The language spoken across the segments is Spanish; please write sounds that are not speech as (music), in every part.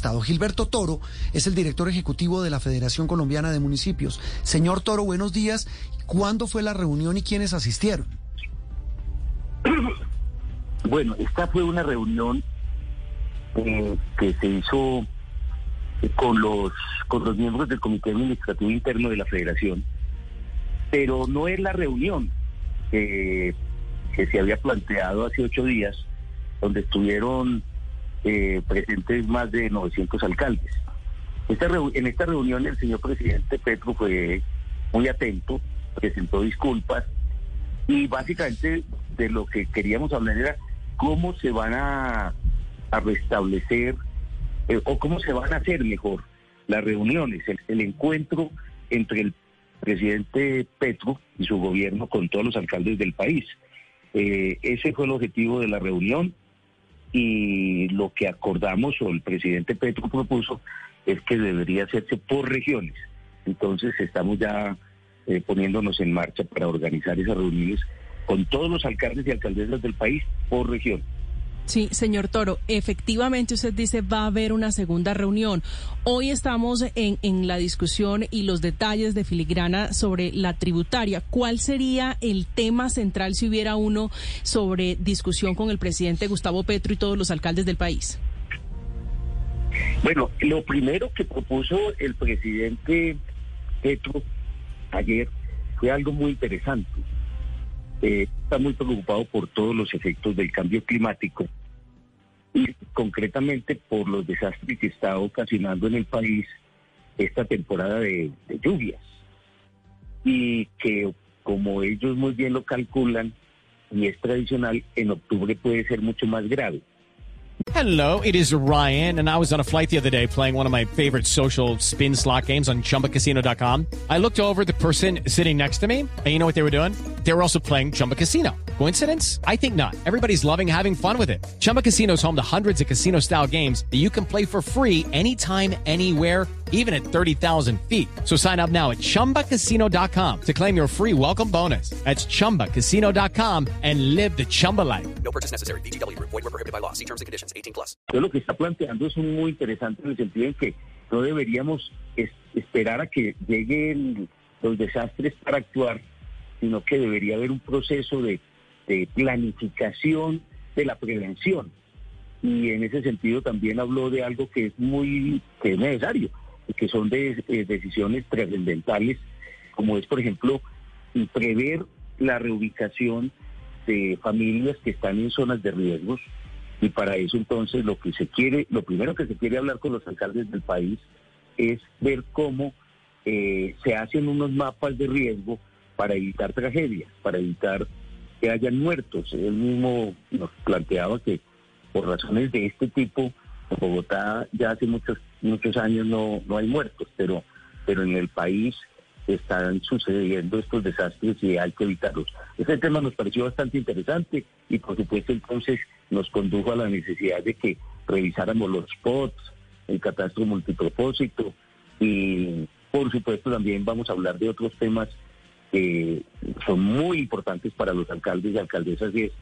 Estado. Gilberto Toro es el director ejecutivo de la Federación Colombiana de Municipios. Señor Toro, buenos días. ¿Cuándo fue la reunión y quiénes asistieron? (clears throat) Bueno, esta fue una reunión eh, que se hizo con los con los miembros del Comité Administrativo Interno de la Federación, pero no es la reunión que se había planteado hace ocho días, donde estuvieron eh, presentes más de 900 alcaldes. Esta en esta reunión el señor presidente Petro fue muy atento, presentó disculpas y básicamente de lo que queríamos hablar era cómo se van a, restablecer eh, o cómo se van a hacer mejor las reuniones, el, encuentro entre el presidente Petro y su gobierno con todos los alcaldes del país. Eh, ese fue el objetivo de la reunión y lo que acordamos o el presidente Petro propuso es que debería hacerse por regiones. Entonces estamos ya eh, poniéndonos en marcha para organizar esas reuniones con todos los alcaldes y alcaldesas del país por región. Sí, señor Toro, efectivamente usted dice va a haber una segunda reunión. Hoy estamos en, en, la discusión y los detalles de filigrana sobre la tributaria. ¿Cuál sería el tema central si hubiera uno sobre discusión con el presidente Gustavo Petro y todos los alcaldes del país? Bueno, lo primero que propuso el presidente Petro ayer fue algo muy interesante. Eh, está muy preocupado por todos los efectos del cambio climático y concretamente por los desastres que está ocasionando en el país esta temporada de, lluvias y que como ellos muy bien lo calculan y es tradicional, en octubre puede ser mucho más grave. Hello, it is Ryan, and I was on a flight the other day playing one of my favorite social spin slot games on chumbacasino.com. I looked over the person sitting next to me, and you know what they were doing? They were also playing Chumba Casino. Coincidence? I think not. Everybody's loving having fun with it. Chumba Casino is home to hundreds of casino style games that you can play for free anytime, anywhere, even at 30,000 feet. So sign up now at chumbacasino.com to claim your free welcome bonus. That's chumbacasino.com and live the Chumba life. No purchase necessary. DTW, void, were prohibited by law. See terms and conditions 18 plus. Yo lo que está planteando es muy interesante en el sentido en que no deberíamos es, esperar a que lleguen los desastres para actuar, sino que debería haber un proceso de planificación de la prevención. Y en ese sentido también habló de algo que es muy que es necesario, que son de, eh, decisiones trascendentales, como es, por ejemplo, prever la reubicación de familias que están en zonas de riesgos. Y para eso entonces lo que se quiere, lo primero que se quiere hablar con los alcaldes del país es ver cómo eh, se hacen unos mapas de riesgo para evitar tragedias, para evitar que hayan muertos. Él mismo nos planteaba que por razones de este tipo, en Bogotá ya hace muchos muchos años no, no hay muertos, pero, pero en el país están sucediendo estos desastres y hay que evitarlos. Ese tema nos pareció bastante interesante y por supuesto entonces nos condujo a la necesidad de que revisáramos los spots, el catastro multipropósito y por supuesto también vamos a hablar de otros temas que son muy importantes para los alcaldes y alcaldesas y es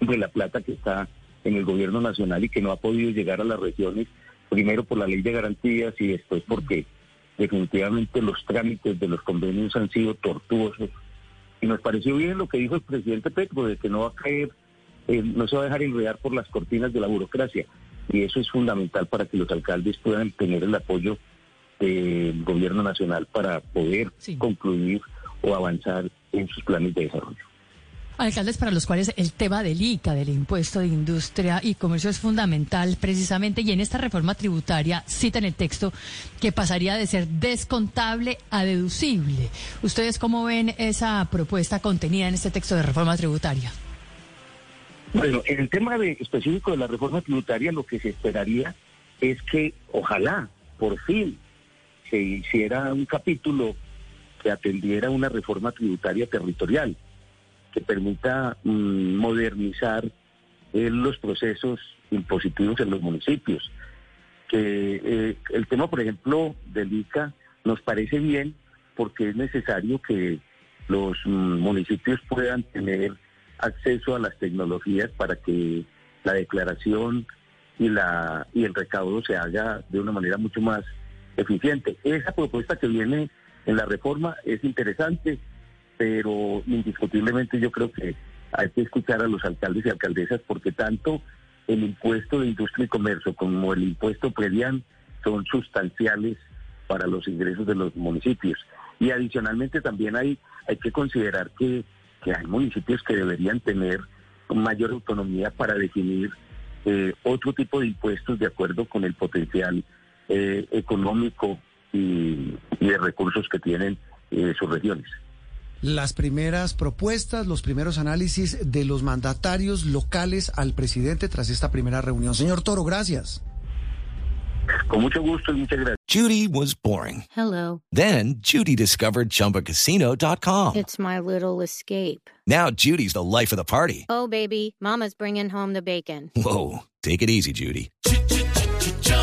de la plata que está en el gobierno nacional y que no ha podido llegar a las regiones, primero por la ley de garantías y después porque definitivamente los trámites de los convenios han sido tortuosos. Y nos pareció bien lo que dijo el presidente Petro, de que no va a caer, eh, no se va a dejar enredar por las cortinas de la burocracia. Y eso es fundamental para que los alcaldes puedan tener el apoyo del gobierno nacional para poder concluir o avanzar en sus planes de desarrollo. Alcaldes para los cuales el tema del ICA, del impuesto de industria y comercio es fundamental precisamente y en esta reforma tributaria cita en el texto que pasaría de ser descontable a deducible. ¿Ustedes cómo ven esa propuesta contenida en este texto de reforma tributaria? Bueno, en el tema de, específico de la reforma tributaria lo que se esperaría es que ojalá por fin se hiciera un capítulo que atendiera una reforma tributaria territorial que permita mm, modernizar eh, los procesos impositivos en los municipios. Que eh, el tema, por ejemplo, del ICA nos parece bien porque es necesario que los mm, municipios puedan tener acceso a las tecnologías para que la declaración y la y el recaudo se haga de una manera mucho más eficiente. Esa propuesta que viene en la reforma es interesante, pero indiscutiblemente yo creo que hay que escuchar a los alcaldes y alcaldesas porque tanto el impuesto de industria y comercio como el impuesto predial son sustanciales para los ingresos de los municipios. Y adicionalmente también hay, hay que considerar que, hay municipios que deberían tener mayor autonomía para definir eh, otro tipo de impuestos de acuerdo con el potencial eh, económico y, de recursos que tienen eh, sus regiones. Las primeras propuestas, los primeros análisis de los mandatarios locales al presidente tras esta primera reunión. Señor Toro, gracias. Con mucho gusto y muchas gracias. Judy was boring. Hello. Then Judy discovered chumbacasino.com. It's my little escape. Now Judy's the life of the party. Oh, baby, Mama's bringing home the bacon. Whoa. Take it easy, Judy.